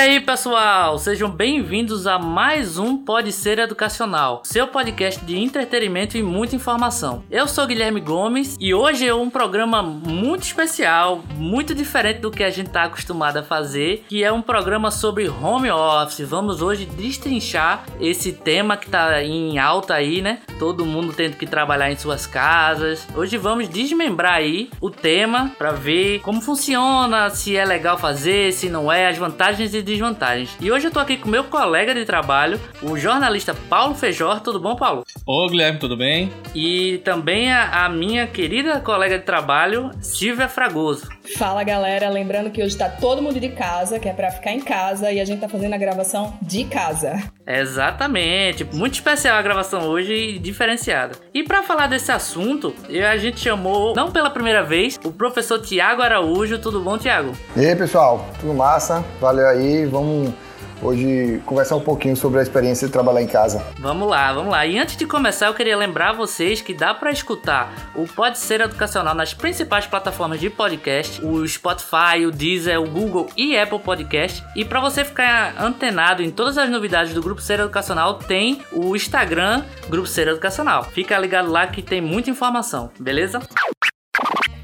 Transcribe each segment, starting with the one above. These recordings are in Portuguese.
Aí, pessoal, sejam bem-vindos a mais um Pode Ser Educacional, seu podcast de entretenimento e muita informação. Eu sou Guilherme Gomes e hoje é um programa muito especial, muito diferente do que a gente está acostumado a fazer, que é um programa sobre home office. Vamos hoje destrinchar esse tema que está em alta aí, né? Todo mundo tendo que trabalhar em suas casas. Hoje vamos desmembrar aí o tema para ver como funciona, se é legal fazer, se não é, as vantagens e desvantagens. E hoje eu tô aqui com meu colega de trabalho, o jornalista Paulo Feijó. Tudo bom, Paulo? Ô, Guilherme, tudo bem? E também a, a minha querida colega de trabalho, Silvia Fragoso. Fala, galera. Lembrando que hoje tá todo mundo de casa, que é pra ficar em casa, e a gente tá fazendo a gravação de casa. Exatamente. Muito especial a gravação hoje e diferenciada. E para falar desse assunto, a gente chamou, não pela primeira vez, o professor Tiago Araújo. Tudo bom, Tiago? E aí, pessoal? Tudo massa? Valeu aí vamos hoje conversar um pouquinho sobre a experiência de trabalhar em casa. Vamos lá, vamos lá. E antes de começar, eu queria lembrar vocês que dá para escutar o Pode Ser Educacional nas principais plataformas de podcast, o Spotify, o Deezer, o Google e Apple Podcast. E para você ficar antenado em todas as novidades do Grupo Ser Educacional, tem o Instagram Grupo Ser Educacional. Fica ligado lá que tem muita informação, beleza?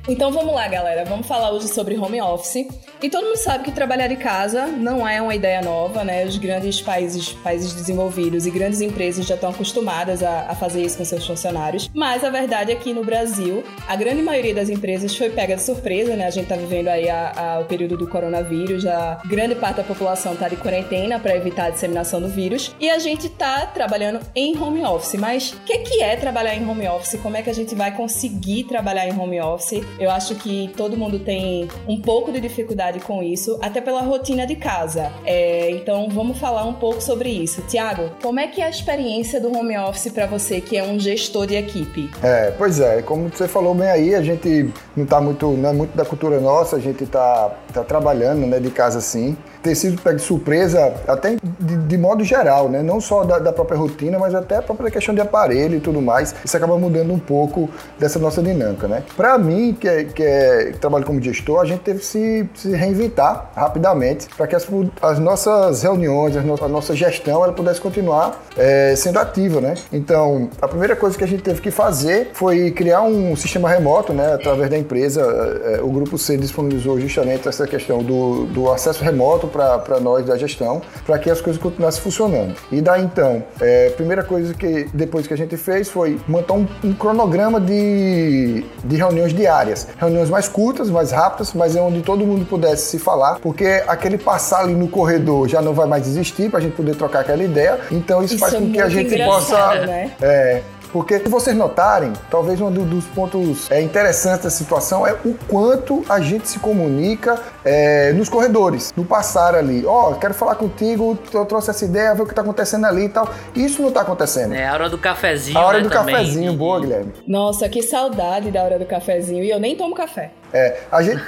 Então vamos lá, galera. Vamos falar hoje sobre home office. E todo mundo sabe que trabalhar de casa não é uma ideia nova, né? Os grandes países, países desenvolvidos e grandes empresas já estão acostumadas a, a fazer isso com seus funcionários. Mas a verdade é que no Brasil, a grande maioria das empresas foi pega de surpresa, né? A gente tá vivendo aí a, a, o período do coronavírus, já grande parte da população tá de quarentena para evitar a disseminação do vírus. E a gente tá trabalhando em home office. Mas o que, que é trabalhar em home office? Como é que a gente vai conseguir trabalhar em home office? Eu acho que todo mundo tem um pouco de dificuldade com isso, até pela rotina de casa. É, então vamos falar um pouco sobre isso. Tiago, como é que é a experiência do home office para você, que é um gestor de equipe? É, pois é, como você falou bem aí, a gente não tá muito, não é muito da cultura nossa, a gente tá, tá trabalhando né, de casa assim ter sido pego de surpresa, até de, de modo geral, né? Não só da, da, própria rotina, mas até a própria questão de aparelho e tudo mais. Isso acaba mudando um pouco dessa nossa dinâmica, né? Para mim, que, é, que, é, que trabalho como gestor, a gente teve que se, se reinventar rapidamente para que as, as, nossas reuniões, a nossa, a nossa gestão, ela pudesse continuar é, sendo ativa, né? Então, a primeira coisa que a gente teve que fazer foi criar um sistema remoto, né? Através da empresa, é, o Grupo C disponibilizou justamente essa questão do, do acesso remoto para nós da gestão, para que as coisas continuassem funcionando. E daí então, é, a primeira coisa que depois que a gente fez foi montar um, um cronograma de, de reuniões diárias. Reuniões mais curtas, mais rápidas, mas é onde todo mundo pudesse se falar, porque aquele passar ali no corredor já não vai mais existir para a gente poder trocar aquela ideia. Então isso, isso faz com é que a gente possa. Né? É, porque, se vocês notarem, talvez um dos pontos é, interessantes da situação é o quanto a gente se comunica é, nos corredores, no passar ali. Ó, oh, quero falar contigo, eu trouxe essa ideia, ver o que está acontecendo ali e tal. Isso não está acontecendo. É a hora do cafezinho. A hora né, do também. cafezinho, boa, Guilherme. Nossa, que saudade da hora do cafezinho. E eu nem tomo café. É, a gente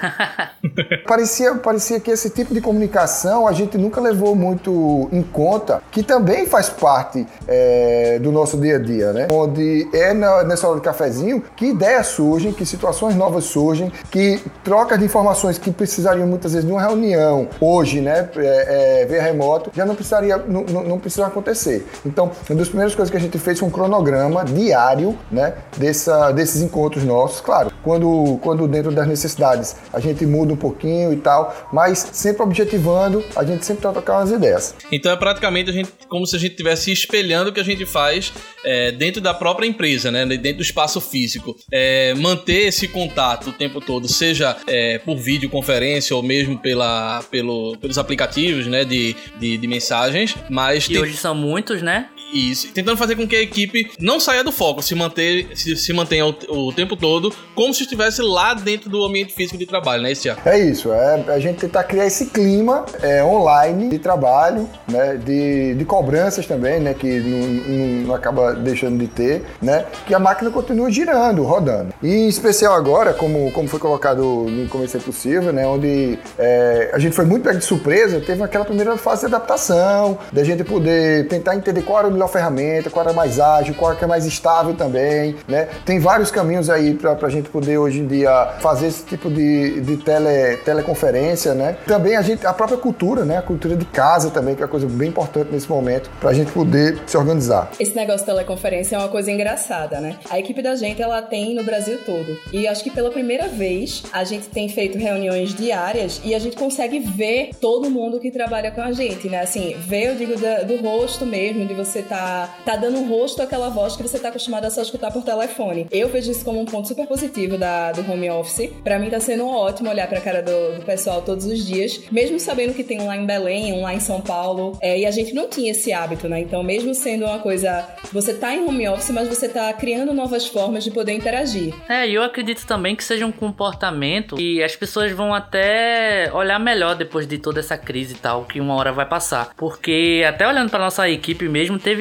parecia, parecia que esse tipo de comunicação a gente nunca levou muito em conta, que também faz parte é, do nosso dia a dia, né? Onde é na, nessa hora do cafezinho que ideias surgem, que situações novas surgem, que trocas de informações que precisariam muitas vezes de uma reunião hoje, né, é, é, via remoto, já não precisaria, não, não, não precisa acontecer. Então, uma das primeiras coisas que a gente fez foi um cronograma diário, né, dessa, desses encontros nossos, claro, quando, quando dentro das necessidades. A gente muda um pouquinho e tal, mas sempre objetivando, a gente sempre tá trocando as ideias. Então é praticamente a gente, como se a gente estivesse espelhando o que a gente faz é, dentro da própria empresa, né? Dentro do espaço físico. É, manter esse contato o tempo todo, seja é, por videoconferência ou mesmo pela, pelo, pelos aplicativos né? de, de, de mensagens, mas... Que tem... hoje são muitos, né? Isso, tentando fazer com que a equipe não saia do foco, se, manter, se, se mantenha o, o tempo todo como se estivesse lá dentro do ambiente físico de trabalho, né? É isso, é a gente tentar criar esse clima é, online de trabalho, né, de, de cobranças também, né, que não, não, acaba deixando de ter, né, que a máquina continua girando, rodando. E em especial agora, como, como foi colocado no começo possível, né, onde é, a gente foi muito pego de surpresa, teve aquela primeira fase de adaptação, da gente poder tentar entender qual era a melhor ferramenta, qual era mais ágil, qual era mais estável também, né? Tem vários caminhos aí para a gente poder hoje em dia fazer esse tipo de, de tele, teleconferência, né? Também a gente, a própria cultura, né? A cultura de casa também, que é uma coisa bem importante nesse momento, para a gente poder se organizar. Esse negócio de teleconferência é uma coisa engraçada, né? A equipe da gente, ela tem no Brasil todo. E acho que pela primeira vez, a gente tem feito reuniões diárias e a gente consegue ver todo mundo que trabalha com a gente, né? Assim, ver, eu digo, do rosto mesmo, de você tá, tá dando rosto àquela voz que você tá acostumado a só escutar por telefone. Eu vejo isso como um ponto super positivo da, do home office. Para mim tá sendo ótimo olhar pra cara do, do, pessoal todos os dias, mesmo sabendo que tem um lá em Belém, um lá em São Paulo, é, e a gente não tinha esse hábito, né? Então, mesmo sendo uma coisa, você tá em home office, mas você tá criando novas formas de poder interagir. É, e eu acredito também que seja um comportamento que as pessoas vão até olhar melhor depois de toda essa crise e tal, que uma hora vai passar. Porque até olhando para nossa equipe mesmo, teve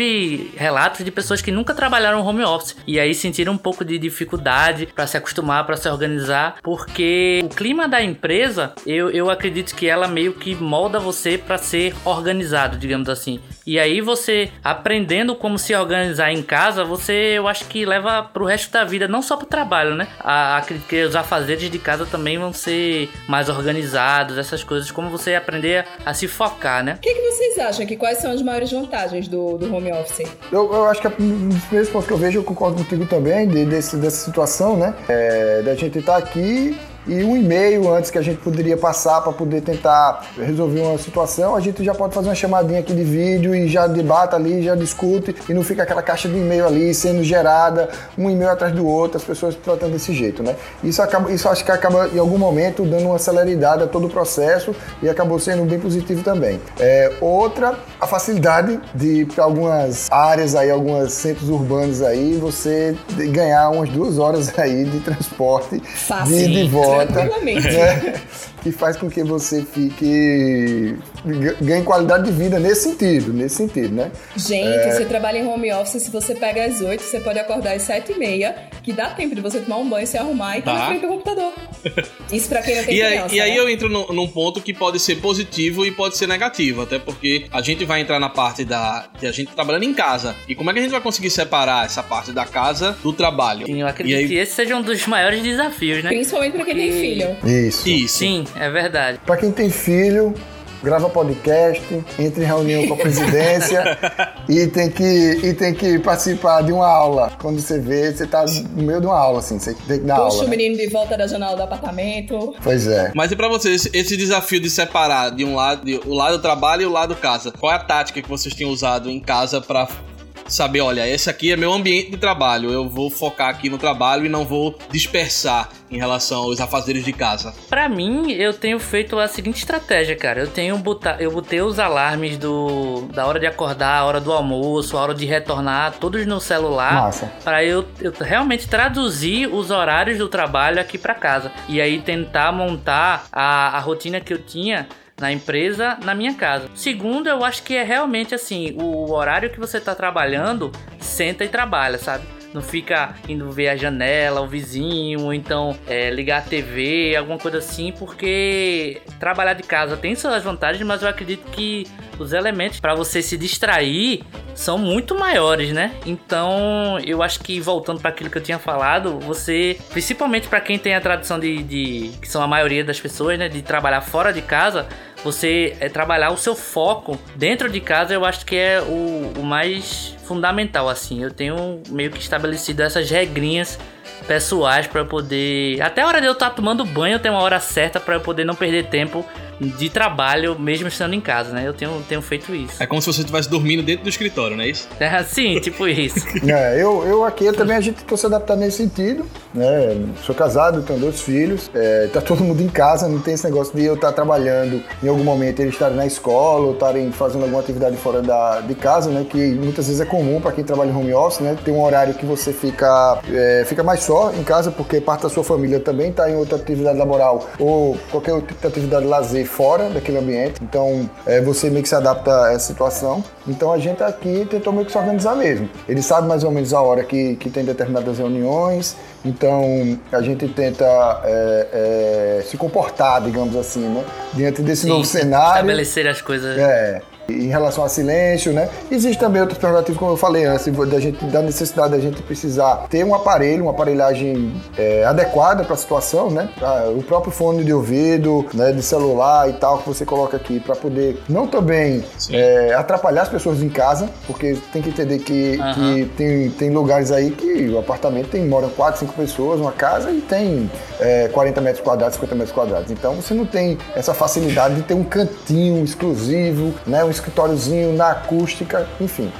relatos de pessoas que nunca trabalharam home office e aí sentiram um pouco de dificuldade para se acostumar, para se organizar, porque o clima da empresa, eu, eu acredito que ela meio que molda você para ser organizado, digamos assim. E aí você aprendendo como se organizar em casa, você eu acho que leva pro resto da vida, não só pro trabalho, né? A, acredito que os afazeres de casa também vão ser mais organizados, essas coisas, como você aprender a, a se focar, né? O que, que, vocês acham? Que quais são as maiores vantagens do, do home office? Eu, eu acho que um dos primeiros pontos que eu vejo, eu concordo contigo também, de, desse, dessa situação, né? É, da gente estar tá aqui e um e-mail antes que a gente poderia passar para poder tentar resolver uma situação, a gente já pode fazer uma chamadinha aqui de vídeo e já debata ali, já discute e não fica aquela caixa de e-mail ali sendo gerada, um e-mail atrás do outro, as pessoas tratando desse jeito, né? Isso acaba, isso acho que acaba em algum momento dando uma celeridade a todo o processo e acabou sendo bem positivo também. É, outra, a facilidade de para algumas áreas aí, alguns centros urbanos aí, você ganhar umas duas horas aí de transporte Fácil. de, de volta Tranquilamente. Né? Que faz com que você fique ganhe qualidade de vida nesse sentido, nesse sentido, né? Gente, é... você trabalha em home office, se você pega às 8, você pode acordar às 7 e meia, que dá tempo de você tomar um banho, se arrumar e tá na frente do computador. Isso pra quem não tem e criança, aí, E aí né? eu entro no, num ponto que pode ser positivo e pode ser negativo, até porque a gente vai entrar na parte da de a gente trabalhando em casa. E como é que a gente vai conseguir separar essa parte da casa do trabalho? Sim, eu acredito aí... que esse seja um dos maiores desafios, né? Principalmente pra quem porque... tem filho. Isso. Isso. Sim, é verdade. Pra quem tem filho, grava podcast, entra em reunião com a presidência e, tem que, e tem que participar de uma aula. Quando você vê, você tá no meio de uma aula, assim, você tem que dar Puxa aula. Puxa o né? menino de volta da janela do apartamento. Pois é. Mas e pra vocês, esse desafio de separar de um lado, de, o lado do trabalho e o lado casa, qual é a tática que vocês têm usado em casa para saber, olha, esse aqui é meu ambiente de trabalho, eu vou focar aqui no trabalho e não vou dispersar em relação aos afazeres de casa? Para mim, eu tenho feito a seguinte estratégia, cara. Eu tenho botar, eu botei os alarmes do da hora de acordar, a hora do almoço, a hora de retornar, todos no celular, para eu, eu realmente traduzir os horários do trabalho aqui para casa e aí tentar montar a, a rotina que eu tinha na empresa, na minha casa. Segundo, eu acho que é realmente assim, o horário que você tá trabalhando, senta e trabalha, sabe? Não fica indo ver a janela, o vizinho, ou então é, ligar a TV, alguma coisa assim, porque trabalhar de casa tem suas vantagens, mas eu acredito que os elementos para você se distrair são muito maiores, né? Então, eu acho que voltando para aquilo que eu tinha falado, você, principalmente para quem tem a tradição de, de, que são a maioria das pessoas, né, de trabalhar fora de casa, você é, trabalhar o seu foco dentro de casa, eu acho que é o, o mais fundamental, assim. Eu tenho meio que estabelecido essas regrinhas pessoais para poder. Até a hora de eu estar tá tomando banho, tenho uma hora certa para eu poder não perder tempo de trabalho, mesmo estando em casa, né? Eu tenho, tenho feito isso. É como se você estivesse dormindo dentro do escritório, não é isso? É, sim, tipo isso. É, eu, eu aqui eu também a gente tentou se adaptar nesse sentido, né? Sou casado, tenho dois filhos, é, tá todo mundo em casa, não tem esse negócio de eu estar trabalhando em algum momento, eles estarem na escola ou estarem fazendo alguma atividade fora da, de casa, né? Que muitas vezes é comum para quem trabalha em home office, né? Tem um horário que você fica, é, fica mais só em casa, porque parte da sua família também está em outra atividade laboral ou qualquer outra atividade de lazer fora daquele ambiente. Então, é, você meio que se adapta a essa situação. Então, a gente aqui tentou meio que se organizar mesmo. Ele sabe mais ou menos a hora que, que tem determinadas reuniões, então a gente tenta é, é, se comportar, digamos assim, né? Diante desse Sim, novo cenário. Estabelecer as coisas. É em relação a silêncio, né? Existe também outras prerrogativas, como eu falei antes, da, gente, da necessidade da gente precisar ter um aparelho, uma aparelhagem é, adequada para a situação, né? O próprio fone de ouvido, né, de celular e tal, que você coloca aqui para poder não também é, atrapalhar as pessoas em casa, porque tem que entender que, uhum. que tem, tem lugares aí que o apartamento tem, moram 4, 5 pessoas, uma casa e tem é, 40 metros quadrados, 50 metros quadrados. Então você não tem essa facilidade de ter um cantinho exclusivo, né? Um escritóriozinho na acústica, enfim.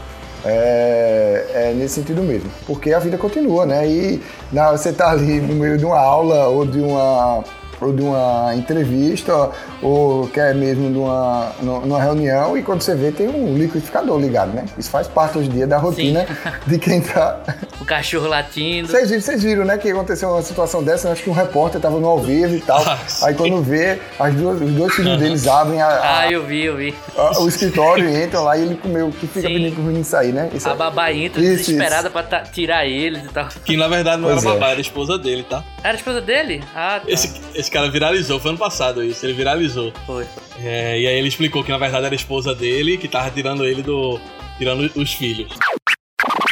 É, é, nesse sentido mesmo. Porque a vida continua, né? E na, você tá ali no meio de uma aula ou de uma ou de uma entrevista, ou quer mesmo de uma, numa reunião, e quando você vê, tem um liquidificador ligado, né? Isso faz parte hoje em dia da rotina Sim. de quem tá. O cachorro latindo. Vocês viram, vocês viram, né, que aconteceu uma situação dessa, acho que um repórter tava no ao vivo e tal. Ah, aí quando vê, as duas, os dois filhos deles abrem a, a, Ah, eu vi, eu vi. A, o escritório e entram lá e ele comeu, que fica pedindo pro menino sair, né? Isso a é... babá entra isso, desesperada isso. pra tirar eles e tal. Que na verdade não pois era é. babá, era a esposa dele, tá? Era a esposa dele? Ah, tá. Esse, esse cara viralizou, foi ano passado isso, ele viralizou. Foi. É, e aí ele explicou que na verdade era a esposa dele que tava tirando ele do. tirando os filhos.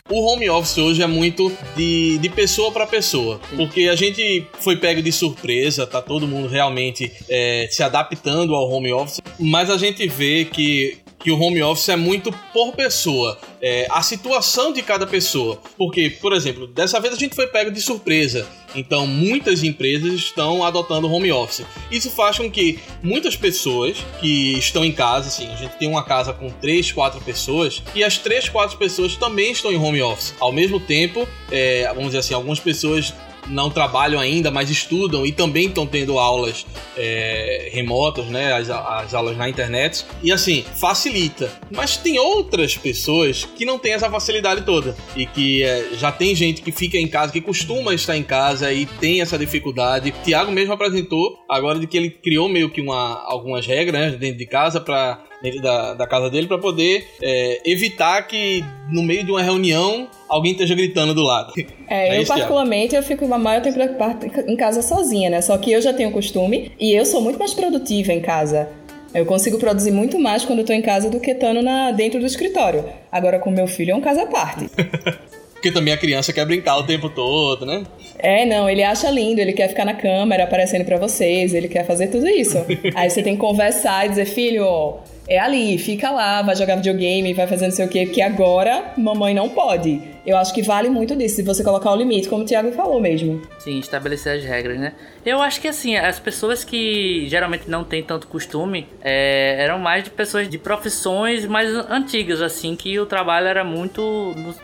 O home office hoje é muito de, de pessoa para pessoa, porque a gente foi pego de surpresa, tá todo mundo realmente é, se adaptando ao home office, mas a gente vê que que o home office é muito por pessoa, é, a situação de cada pessoa. Porque, por exemplo, dessa vez a gente foi pego de surpresa. Então, muitas empresas estão adotando home office. Isso faz com que muitas pessoas que estão em casa, assim, a gente tem uma casa com 3, 4 pessoas, e as 3, 4 pessoas também estão em home office. Ao mesmo tempo, é, vamos dizer assim, algumas pessoas não trabalham ainda, mas estudam e também estão tendo aulas é, remotas, né? As, as, aulas na internet. E assim, facilita. Mas tem outras pessoas que não têm essa facilidade toda. E que é, já tem gente que fica em casa, que costuma estar em casa e tem essa dificuldade. Tiago mesmo apresentou agora de que ele criou meio que uma, algumas regras né, dentro de casa para da, da casa dele para poder é, evitar que no meio de uma reunião alguém esteja gritando do lado. É, é eu particularmente eu fico a maior tempo em casa sozinha, né? Só que eu já tenho costume e eu sou muito mais produtiva em casa. Eu consigo produzir muito mais quando eu tô em casa do que estando na, dentro do escritório. Agora com meu filho é um caso à parte. Porque também a criança quer brincar o tempo todo, né? É, não, ele acha lindo, ele quer ficar na câmera aparecendo para vocês, ele quer fazer tudo isso. Aí você tem que conversar e dizer, filho, é ali, fica lá, vai jogar videogame, vai fazer não sei o quê, porque agora mamãe não pode. Eu acho que vale muito disso, se você colocar o limite, como o Thiago falou mesmo. Sim, estabelecer as regras, né? Eu acho que assim, as pessoas que geralmente não têm tanto costume é, eram mais de pessoas de profissões mais antigas, assim, que o trabalho era muito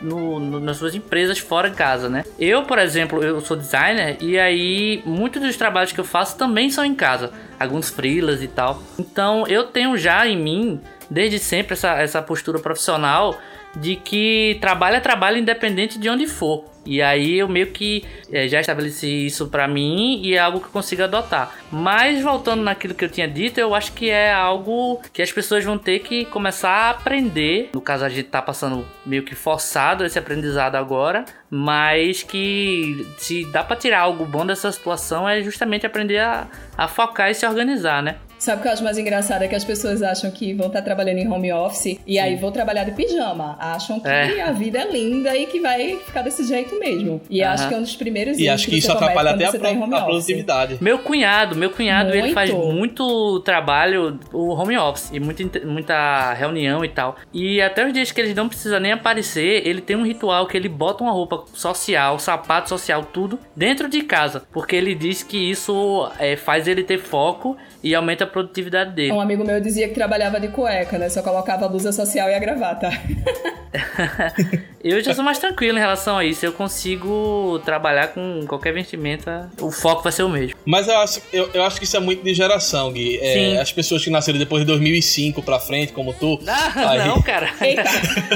no, no, nas suas empresas fora de casa, né? Eu, por exemplo, eu sou designer e aí muitos dos trabalhos que eu faço também são em casa, alguns freelas e tal. Então eu tenho já em mim desde sempre essa, essa postura profissional de que trabalho é trabalho independente de onde for. E aí eu meio que é, já estabeleci isso para mim e é algo que eu consigo adotar. Mas voltando naquilo que eu tinha dito, eu acho que é algo que as pessoas vão ter que começar a aprender. No caso, a gente tá passando meio que forçado esse aprendizado agora, mas que se dá para tirar algo bom dessa situação é justamente aprender a, a focar e se organizar, né? Sabe o que eu acho mais engraçado? É que as pessoas acham que vão estar trabalhando em home office e Sim. aí vão trabalhar de pijama. Acham que é. a vida é linda e que vai ficar desse jeito mesmo. E uh -huh. acho que é um dos primeiros E acho que, que isso atrapalha até a, tá a produtividade. Meu cunhado, meu cunhado, muito. ele faz muito trabalho, o home office, e muita, muita reunião e tal. E até os dias que ele não precisa nem aparecer, ele tem um ritual que ele bota uma roupa social, sapato social, tudo dentro de casa. Porque ele diz que isso é, faz ele ter foco e aumenta a produtividade dele. Um amigo meu dizia que trabalhava de cueca, né? Só colocava a blusa social e a gravata. eu já sou mais tranquilo em relação a isso. Eu consigo trabalhar com qualquer vestimenta, o foco vai ser o mesmo. Mas eu acho, eu, eu acho que isso é muito de geração, Gui. É, as pessoas que nasceram depois de 2005 pra frente, como tu. Ah, aí... Não, cara.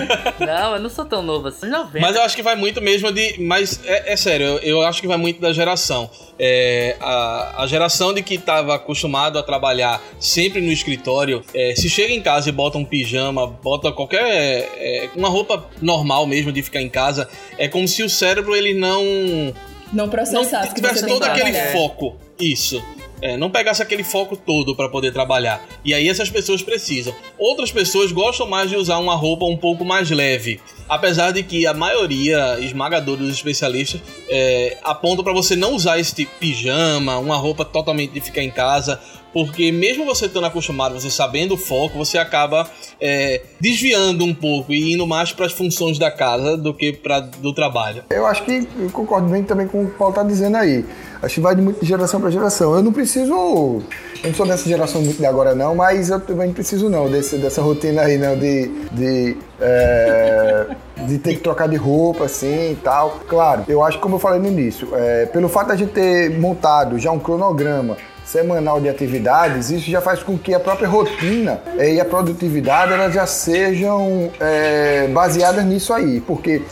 não, eu não sou tão novo assim. 90. Mas eu acho que vai muito mesmo de. Mas é, é sério, eu, eu, acho que vai muito da geração. É, a, a geração de que estava acostumado a trabalhar sempre no escritório, é, se chega em casa e bota um pijama, bota qualquer. É, uma roupa normal mesmo de ficar em casa, é como se o cérebro ele não. Não processasse. Não tivesse todo aquele foco. Isso. É, não pegasse aquele foco todo para poder trabalhar. E aí essas pessoas precisam. Outras pessoas gostam mais de usar uma roupa um pouco mais leve. Apesar de que a maioria esmagadora dos especialistas é, apontam para você não usar esse tipo pijama, uma roupa totalmente de ficar em casa, porque mesmo você estando acostumado, você sabendo o foco, você acaba é, desviando um pouco e indo mais para as funções da casa do que para do trabalho. Eu acho que eu concordo bem também com o que o Paulo está dizendo aí. Acho que vai de muito de geração para geração. Eu não preciso. Eu não sou dessa geração muito de agora, não, mas eu também não preciso, não, desse, dessa rotina aí, não, de. de é, de ter que trocar de roupa, assim e tal. Claro, eu acho que, como eu falei no início, é, pelo fato de a gente ter montado já um cronograma semanal de atividades, isso já faz com que a própria rotina é, e a produtividade elas já sejam é, baseadas nisso aí, porque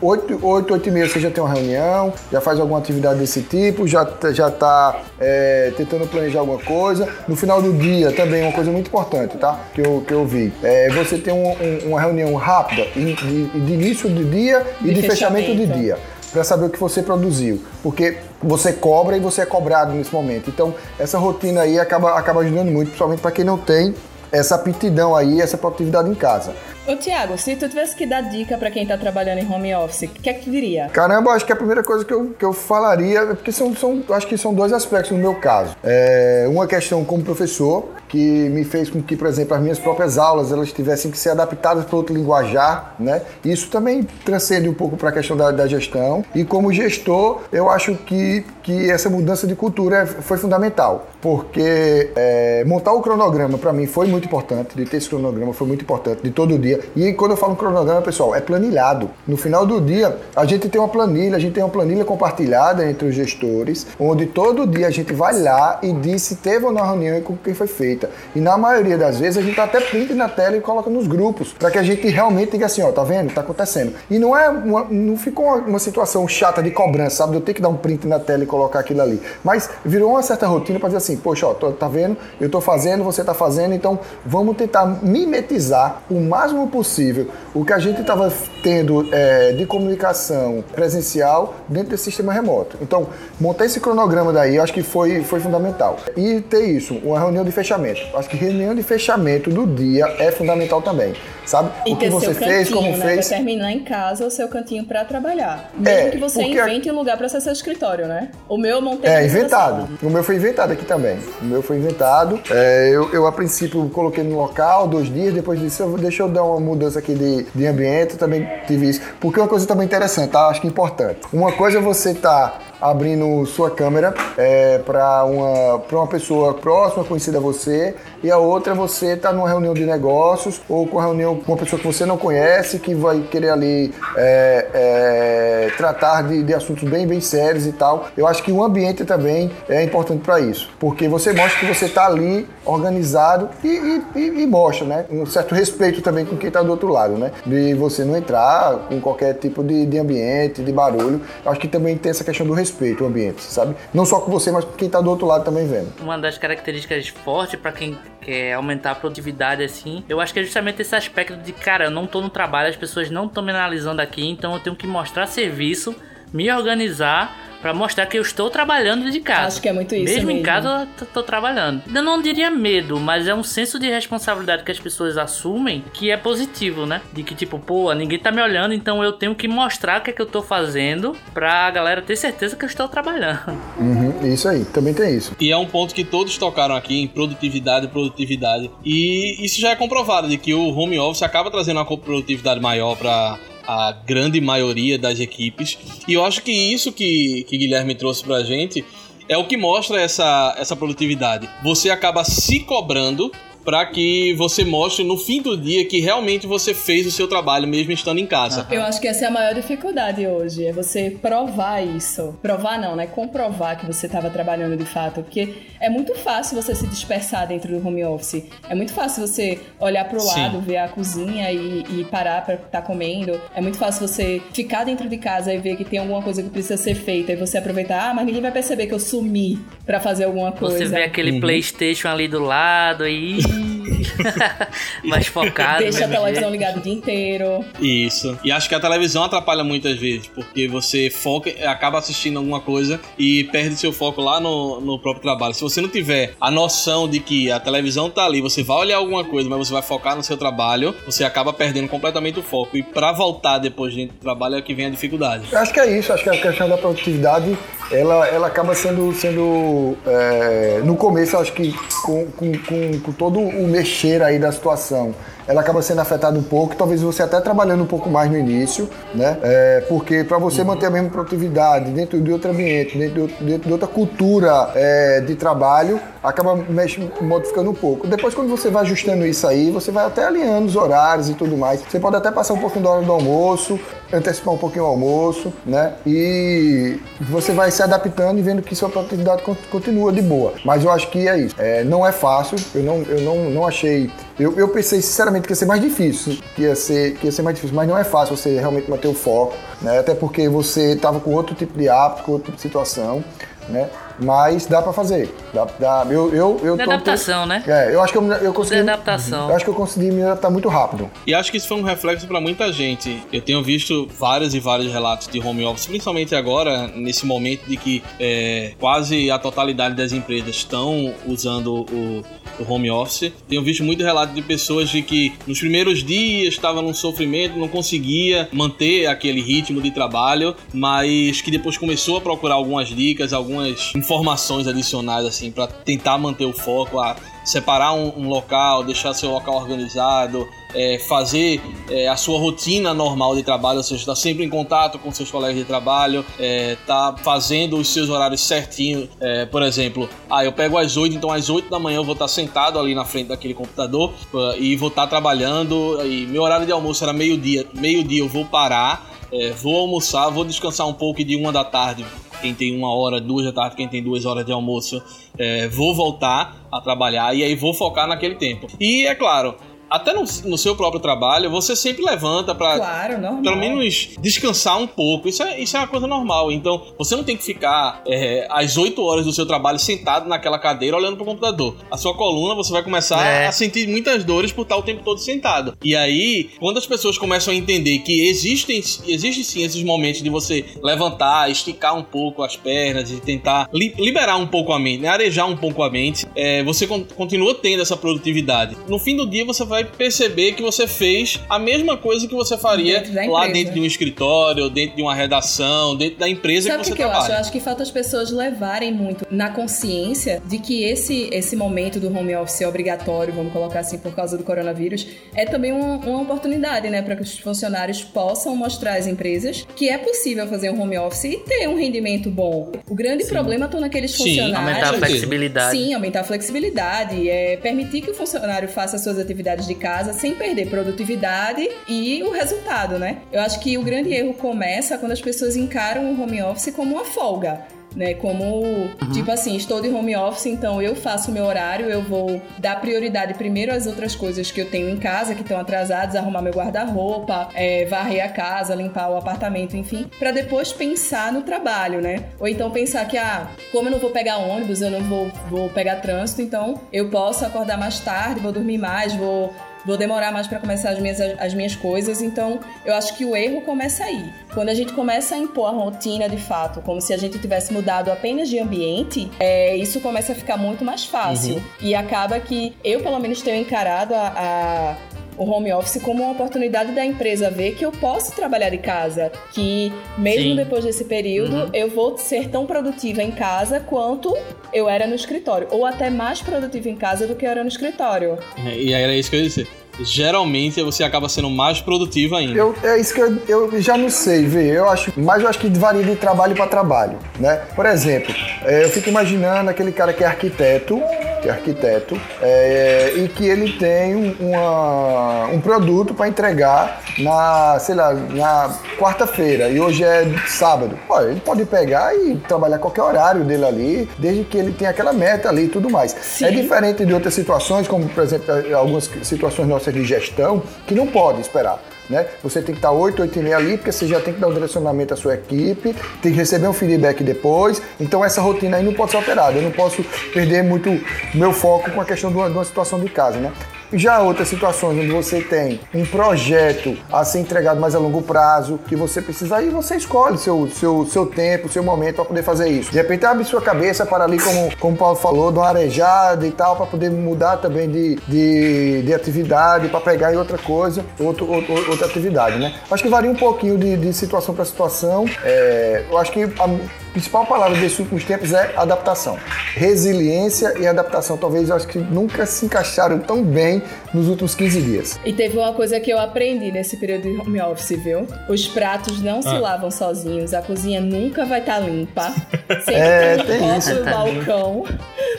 8, 8, 8 e meia você já tem uma reunião, já faz alguma atividade desse tipo, já já está é, tentando planejar alguma coisa. No final do dia também uma coisa muito importante, tá? Que eu, que eu vi. Você tem um, um, uma reunião rápida de, de, de início do dia e de, de fechamento. fechamento de dia para saber o que você produziu, porque você cobra e você é cobrado nesse momento. Então, essa rotina aí acaba, acaba ajudando muito, principalmente para quem não tem essa aptidão aí, essa produtividade em casa. Ô, Tiago, se tu tivesse que dar dica para quem tá trabalhando em home office, o que é que tu diria? Caramba, acho que a primeira coisa que eu, que eu falaria, porque são, são, acho que são dois aspectos no meu caso. É, uma questão como professor, que me fez com que, por exemplo, as minhas próprias aulas elas tivessem que ser adaptadas para outro linguajar, né? Isso também transcende um pouco para a questão da, da, gestão. E como gestor, eu acho que, que essa mudança de cultura é, foi fundamental, porque é, montar o cronograma para mim foi muito importante, de ter esse cronograma foi muito importante, de todo dia dia. E quando eu falo cronograma, pessoal, é planilhado. No final do dia, a gente tem uma planilha, a gente tem uma planilha compartilhada entre os gestores, onde todo dia a gente vai lá e diz se teve ou não reunião e com quem foi feita. E na maioria das vezes a gente até print na tela e coloca nos grupos, para que a gente realmente diga assim, ó, tá vendo? Tá acontecendo. E não é uma, não ficou uma, uma situação chata de cobrança, sabe? Eu ter que dar um print na tela e colocar aquilo ali. Mas virou uma certa rotina para dizer assim, poxa, ó, tá vendo? Eu tô fazendo, você tá fazendo, então vamos tentar mimetizar o máximo máximo possível o que a gente estava tendo é, de comunicação presencial dentro desse sistema remoto. Então, montar esse cronograma daí, eu acho que foi, foi fundamental. E ter isso, uma reunião de fechamento. Acho que reunião de fechamento do dia é fundamental também. Sabe? E o que você fez, como né? fez. Pra terminar em casa o seu cantinho para trabalhar. Mesmo é, que você invente a... um lugar para ser seu escritório, né? O meu eu montei. É, inventado. O meu foi inventado aqui também. O meu foi inventado. É, eu, eu, a princípio, coloquei no local dois dias, depois disso, deixa eu dar uma mudança aqui de, de ambiente, também tive isso. Porque uma coisa também interessante, tá? Acho que é importante. Uma coisa é você tá abrindo sua câmera é, para uma, uma pessoa próxima, conhecida a você, e a outra você tá numa reunião de negócios ou com reunião com uma pessoa que você não conhece, que vai querer ali é, é, tratar de, de, assuntos bem, bem sérios e tal. Eu acho que o ambiente também é importante para isso, porque você mostra que você tá ali organizado e, e, e, mostra, né? Um certo respeito também com quem tá do outro lado, né? De você não entrar com qualquer tipo de, de ambiente, de barulho. Eu acho que também tem essa questão do respeito respeito o ambiente, sabe? Não só com você, mas com quem tá do outro lado também vendo. Uma das características fortes para quem quer aumentar a produtividade assim, eu acho que é justamente esse aspecto de, cara, eu não tô no trabalho, as pessoas não estão me analisando aqui, então eu tenho que mostrar serviço, me organizar para mostrar que eu estou trabalhando de casa. Acho que é muito isso. Mesmo, mesmo. em casa, eu tô trabalhando. Eu não diria medo, mas é um senso de responsabilidade que as pessoas assumem que é positivo, né? De que, tipo, pô, ninguém tá me olhando, então eu tenho que mostrar o que é que eu tô fazendo pra galera ter certeza que eu estou trabalhando. Uhum, isso aí, também tem isso. E é um ponto que todos tocaram aqui em produtividade, produtividade. E isso já é comprovado, de que o home office acaba trazendo uma produtividade maior para a grande maioria das equipes. E eu acho que isso que, que Guilherme trouxe pra gente é o que mostra essa, essa produtividade. Você acaba se cobrando para que você mostre no fim do dia que realmente você fez o seu trabalho mesmo estando em casa. Eu acho que essa é a maior dificuldade hoje, é você provar isso. Provar não, né? Comprovar que você estava trabalhando de fato, porque é muito fácil você se dispersar dentro do home office. É muito fácil você olhar para o lado, ver a cozinha e, e parar para estar tá comendo. É muito fácil você ficar dentro de casa e ver que tem alguma coisa que precisa ser feita e você aproveitar, ah, mas ninguém vai perceber que eu sumi para fazer alguma coisa. Você vê aquele uhum. PlayStation ali do lado e Bye. mais focado. Deixa a televisão ligada o dia inteiro. Isso. E acho que a televisão atrapalha muitas vezes, porque você foca, acaba assistindo alguma coisa e perde seu foco lá no, no próprio trabalho. Se você não tiver a noção de que a televisão tá ali, você vai olhar alguma coisa, mas você vai focar no seu trabalho, você acaba perdendo completamente o foco. E para voltar depois dentro do trabalho é que vem a dificuldade. Eu acho que é isso, acho que a questão da produtividade ela, ela acaba sendo, sendo é, no começo, acho que com, com, com, com todo o mexer aí da situação ela acaba sendo afetada um pouco, talvez você até trabalhando um pouco mais no início, né? É, porque para você uhum. manter a mesma produtividade dentro de outro ambiente, dentro de, dentro de outra cultura é, de trabalho, acaba mexe, modificando um pouco. Depois, quando você vai ajustando isso aí, você vai até alinhando os horários e tudo mais. Você pode até passar um pouquinho da hora do almoço, antecipar um pouquinho o almoço, né? E você vai se adaptando e vendo que sua produtividade continua de boa. Mas eu acho que é isso. É, não é fácil, eu não, eu não, não achei. Eu, eu pensei sinceramente que ia ser mais difícil, que ia ser, que ia ser mais difícil, mas não é fácil você realmente manter o foco, né? Até porque você estava com outro tipo de hábito, com outro tipo de situação, né? Mas dá para fazer. Dá, dá, eu, eu, eu tô, adaptação, né? É, eu acho que eu, eu consegui. adaptação. Eu acho que eu consegui me adaptar muito rápido. E acho que isso foi um reflexo para muita gente. Eu tenho visto vários e vários relatos de home office, principalmente agora, nesse momento de que é, quase a totalidade das empresas estão usando o, o home office. Tenho visto muito relato de pessoas de que nos primeiros dias estava num sofrimento, não conseguia manter aquele ritmo de trabalho, mas que depois começou a procurar algumas dicas, algumas informações adicionais assim para tentar manter o foco, a separar um, um local, deixar seu local organizado, é, fazer é, a sua rotina normal de trabalho, ou seja, estar tá sempre em contato com seus colegas de trabalho, é, tá fazendo os seus horários certinho. É, por exemplo, ah, eu pego às 8, então às 8 da manhã eu vou estar tá sentado ali na frente daquele computador e vou estar tá trabalhando. E meu horário de almoço era meio-dia, meio-dia eu vou parar. É, vou almoçar, vou descansar um pouco de uma da tarde quem tem uma hora, duas da tarde, quem tem duas horas de almoço, é, vou voltar a trabalhar e aí vou focar naquele tempo. E é claro, até no, no, seu próprio trabalho, você sempre levanta para claro, pelo menos descansar um pouco. Isso é, isso é uma coisa normal. Então, você não tem que ficar é, às 8 horas do seu trabalho sentado naquela cadeira olhando pro computador. A sua coluna, você vai começar é. a sentir muitas dores por estar o tempo todo sentado. E aí, quando as pessoas começam a entender que existem, existem sim esses momentos de você levantar, esticar um pouco as pernas e tentar li liberar um pouco a mente, né? arejar um pouco a mente, é, você con continua tendo essa produtividade. No fim do dia, você vai vai perceber que você fez a mesma coisa que você faria dentro lá dentro de um escritório, dentro de uma redação, dentro da empresa Sabe que você que trabalha. Eu acho? eu acho que falta as pessoas levarem muito na consciência de que esse, esse momento do home office é obrigatório, vamos colocar assim, por causa do coronavírus, é também uma, uma oportunidade, né, para que os funcionários possam mostrar às empresas que é possível fazer um home office e ter um rendimento bom. O grande Sim. problema estão naqueles funcionários. Sim, aumentar a flexibilidade. Sim, aumentar a flexibilidade, é permitir que o funcionário faça suas atividades de de casa sem perder produtividade e o resultado, né? Eu acho que o grande erro começa quando as pessoas encaram o home office como uma folga né? Como, uhum. tipo assim, estou de home office, então eu faço o meu horário, eu vou dar prioridade primeiro às outras coisas que eu tenho em casa, que estão atrasadas, arrumar meu guarda-roupa, é, varrer a casa, limpar o apartamento, enfim, para depois pensar no trabalho, né? Ou então pensar que, ah, como eu não vou pegar ônibus, eu não vou, vou pegar trânsito, então eu posso acordar mais tarde, vou dormir mais, vou vou demorar mais para começar as minhas, as minhas coisas. Então, eu acho que o erro começa aí. Quando a gente começa a impor a rotina de fato, como se a gente tivesse mudado apenas de ambiente, é, isso começa a ficar muito mais fácil. Uhum. E acaba que eu, pelo menos, tenho encarado a, a o home office como uma oportunidade da empresa ver que eu posso trabalhar de casa, que mesmo Sim. depois desse período uhum. eu vou ser tão produtiva em casa quanto eu era no escritório, ou até mais produtiva em casa do que eu era no escritório. É, e aí era isso que eu ia dizer. geralmente você acaba sendo mais produtivo ainda. Eu, é isso que eu, eu já não sei, ver. Eu acho, mas eu acho que varia de trabalho para trabalho, né? Por exemplo, é, eu fico imaginando aquele cara que é arquiteto, que é arquiteto, é, e que ele tem uma, um produto para entregar na, sei lá, na quarta-feira e hoje é sábado. Pô, ele pode pegar e trabalhar qualquer horário dele ali, desde que ele tenha aquela meta ali e tudo mais. Sim. É diferente de outras situações, como por exemplo algumas situações nossas de gestão, que não pode esperar. Né? Você tem que estar 8, 8 e meia ali, porque você já tem que dar um direcionamento à sua equipe, tem que receber um feedback depois. Então essa rotina aí não pode ser alterada. Eu não posso perder muito meu foco com a questão de uma, de uma situação de casa, né? Já outras situações onde você tem um projeto a ser entregado mais a longo prazo, que você precisa aí, você escolhe seu, seu, seu tempo, seu momento para poder fazer isso. De repente abre sua cabeça para ali, como, como o Paulo falou, dar uma arejada e tal, para poder mudar também de, de, de atividade, para pegar em outra coisa, outro, outro, outra atividade, né? Acho que varia um pouquinho de, de situação para situação. É, eu acho que a, principal palavra desses últimos tempos é adaptação. Resiliência e adaptação. Talvez eu acho que nunca se encaixaram tão bem nos últimos 15 dias. E teve uma coisa que eu aprendi nesse período de home office, viu? Os pratos não ah. se lavam sozinhos, a cozinha nunca vai estar tá limpa. Sempre é, tem, tem isso. no balcão.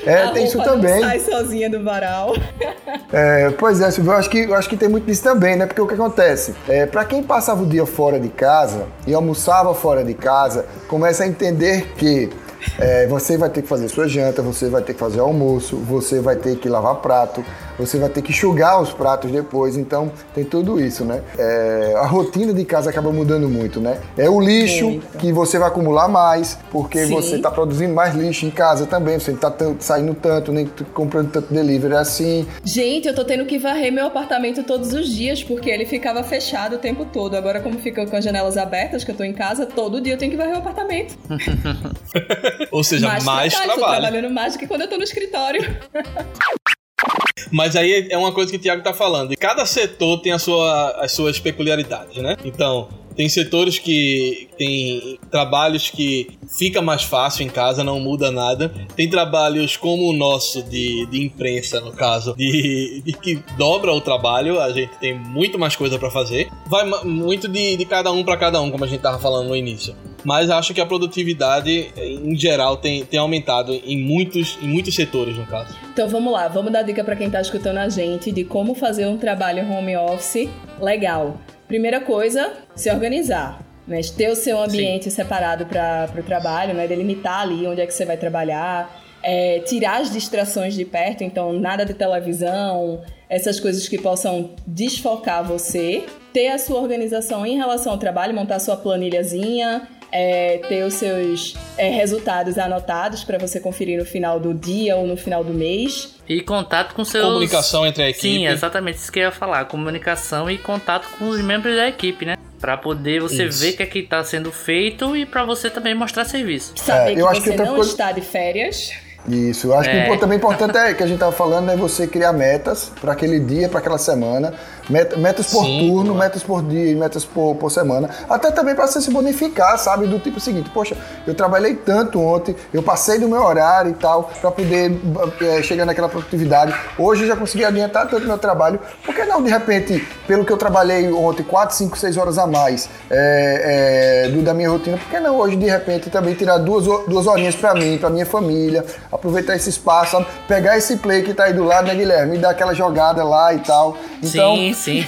É, tem isso também. Não sai sozinha do varal. É, pois é, Silvio, eu acho, que, eu acho que tem muito disso também, né? Porque o que acontece? É, para quem passava o dia fora de casa e almoçava fora de casa, começa a entender que é, você vai ter que fazer sua janta, você vai ter que fazer almoço, você vai ter que lavar prato, você vai ter que enxugar os pratos depois, então tem tudo isso, né? É, a rotina de casa acaba mudando muito, né? É o lixo Eita. que você vai acumular mais, porque Sim. você está produzindo mais lixo em casa também, você não está saindo tanto, nem comprando tanto delivery assim. Gente, eu tô tendo que varrer meu apartamento todos os dias, porque ele ficava fechado o tempo todo. Agora, como fica com as janelas abertas, que eu tô em casa, todo dia eu tenho que varrer o apartamento. Ou seja, mais, mais trabalho. Estou trabalhando mais do que quando eu tô no escritório. Mas aí é uma coisa que o Thiago tá falando. E cada setor tem a sua, as suas peculiaridades, né? Então, tem setores que tem trabalhos que fica mais fácil em casa, não muda nada. Tem trabalhos como o nosso de, de imprensa, no caso, de, de que dobra o trabalho, a gente tem muito mais coisa para fazer. Vai muito de, de cada um para cada um, como a gente tava falando no início. Mas acho que a produtividade, em geral, tem, tem aumentado em muitos, em muitos setores, no caso. Então vamos lá, vamos dar dica para quem tá escutando a gente de como fazer um trabalho home office legal. Primeira coisa, se organizar. Né? Ter o seu ambiente Sim. separado para o trabalho, né? delimitar ali onde é que você vai trabalhar, é, tirar as distrações de perto, então nada de televisão, essas coisas que possam desfocar você, ter a sua organização em relação ao trabalho, montar a sua planilhazinha, é, ter os seus é, resultados anotados para você conferir no final do dia ou no final do mês. E contato com seus. Comunicação entre a equipe. Sim, exatamente isso que eu ia falar. Comunicação e contato com os membros da equipe, né? Para poder você isso. ver o que é que está sendo feito e para você também mostrar serviço. Saber é, eu que acho você que não coisa... está de férias. Isso, eu acho é. que também importante é que a gente estava falando é você criar metas para aquele dia, para aquela semana, metas por Sim, turno, metas por dia, metas por, por semana, até também para você se bonificar, sabe, do tipo seguinte, poxa, eu trabalhei tanto ontem, eu passei do meu horário e tal, para poder é, chegar naquela produtividade. Hoje eu já consegui adiantar tanto meu trabalho, por que não de repente, pelo que eu trabalhei ontem, 4, 5, 6 horas a mais é, é, do, da minha rotina, por que não hoje de repente também tirar duas, duas horinhas para mim, para minha família, aproveitar esse espaço, sabe? pegar esse play que tá aí do lado, né, Guilherme? E dar aquela jogada lá e tal. Então, sim, sim.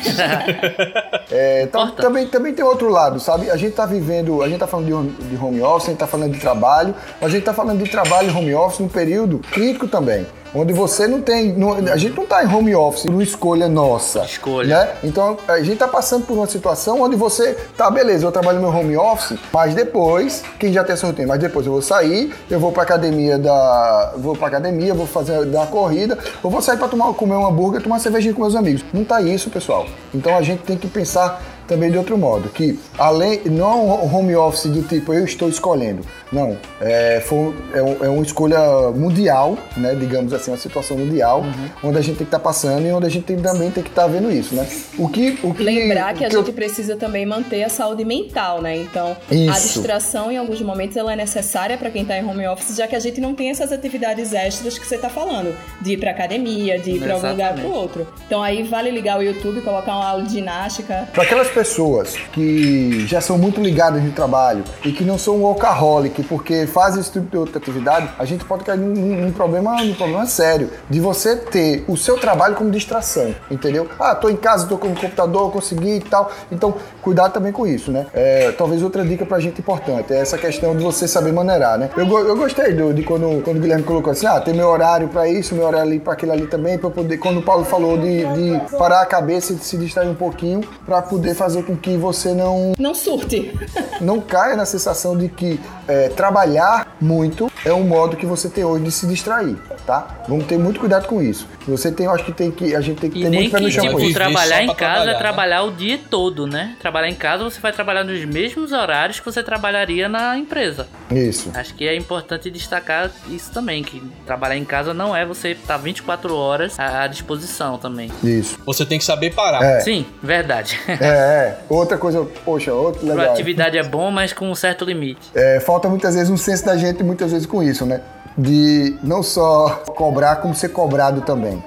é, então, também, também tem outro lado, sabe? A gente tá vivendo, a gente tá falando de, de home office, a gente tá falando de trabalho, mas a gente tá falando de trabalho home office num período crítico também onde você não tem. Não, a gente não está em home office, não escolha nossa. Escolha. Né? Então a gente está passando por uma situação onde você, tá, beleza, eu trabalho no meu home office, mas depois, quem já tem essa rotina, mas depois eu vou sair, eu vou para academia da. Vou pra academia, vou fazer dar uma corrida, ou vou sair para tomar comer um hambúrguer, tomar uma cervejinha com meus amigos. Não tá isso, pessoal. Então a gente tem que pensar também de outro modo, que além, não é um home office do tipo eu estou escolhendo, não, é, foi, é, é uma escolha mundial, né, digamos assim, uma situação mundial, uhum. onde a gente tem que estar tá passando e onde a gente tem, também tem que estar tá vendo isso, né? O que, o que Lembrar que, que a gente precisa também manter a saúde mental, né? Então, isso. a distração em alguns momentos ela é necessária para quem está em home office, já que a gente não tem essas atividades extras que você está falando, de ir para academia, de ir para algum lugar para outro. Então, aí vale ligar o YouTube, colocar uma aula de ginástica. Para aquelas pessoas que já são muito ligadas no trabalho e que não são workaholic, porque fazem esse tipo de outra atividade, a gente pode cair num, num problema, num problema sério de você ter o seu trabalho como distração, entendeu? Ah, tô em casa, tô com o computador, consegui e tal. Então, cuidado também com isso, né? É, talvez outra dica pra gente importante é essa questão de você saber maneirar, né? Eu, eu gostei do, de quando, quando o Guilherme colocou assim, ah, tem meu horário para isso, meu horário ali para aquilo ali também, para poder. Quando o Paulo falou de, de parar a cabeça e de se distrair um pouquinho para poder fazer com que você não. Não surte. não caia na sensação de que é, trabalhar muito é um modo que você tem hoje de se distrair, tá? Vamos ter muito cuidado com isso. Você tem, eu acho que tem que a gente tem que ter muito pé no chão. Tipo, trabalhar em casa trabalhar, é né? trabalhar né? o dia todo, né? Trabalhar em casa você vai trabalhar nos mesmos horários que você trabalharia na empresa. Isso. Acho que é importante destacar isso também, que trabalhar em casa não é você estar 24 horas à disposição também. Isso. Você tem que saber parar. É. Sim, verdade. É, é. Outra coisa, poxa, outro legal. Atividade é bom, mas com um certo limite. É, falta muitas vezes um senso da gente, muitas vezes com isso, né? De não só cobrar, como ser cobrado também.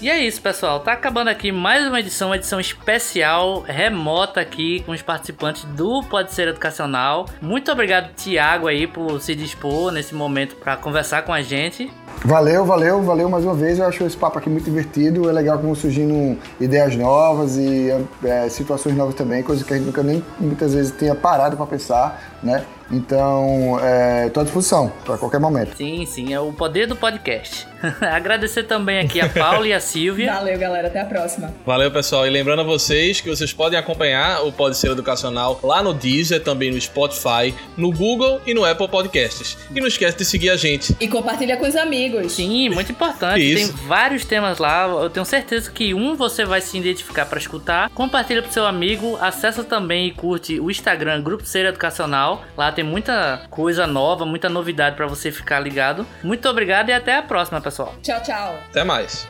E é isso, pessoal. Tá acabando aqui mais uma edição, uma edição especial, remota aqui com os participantes do Pode Ser Educacional. Muito obrigado, Tiago, aí, por se dispor nesse momento para conversar com a gente. Valeu, valeu, valeu mais uma vez. Eu acho esse papo aqui muito divertido. É legal como surgindo ideias novas e é, situações novas também, coisas que a gente nunca nem muitas vezes tenha parado para pensar, né? Então, estou é, à disposição para qualquer momento. Sim, sim, é o poder do podcast. Agradecer também aqui a Paula e a Silvia. Valeu, galera. Até a próxima. Valeu, pessoal. E lembrando a vocês que vocês podem acompanhar o Pode Ser Educacional lá no Deezer, também no Spotify, no Google e no Apple Podcasts. E não esquece de seguir a gente. E compartilha com os amigos. Sim, muito importante. Isso. Tem vários temas lá. Eu tenho certeza que um você vai se identificar para escutar. Compartilha pro seu amigo. Acessa também e curte o Instagram Grupo Ser Educacional. Lá tem muita coisa nova, muita novidade para você ficar ligado. Muito obrigado e até a próxima, pessoal. Tchau, tchau. Até mais.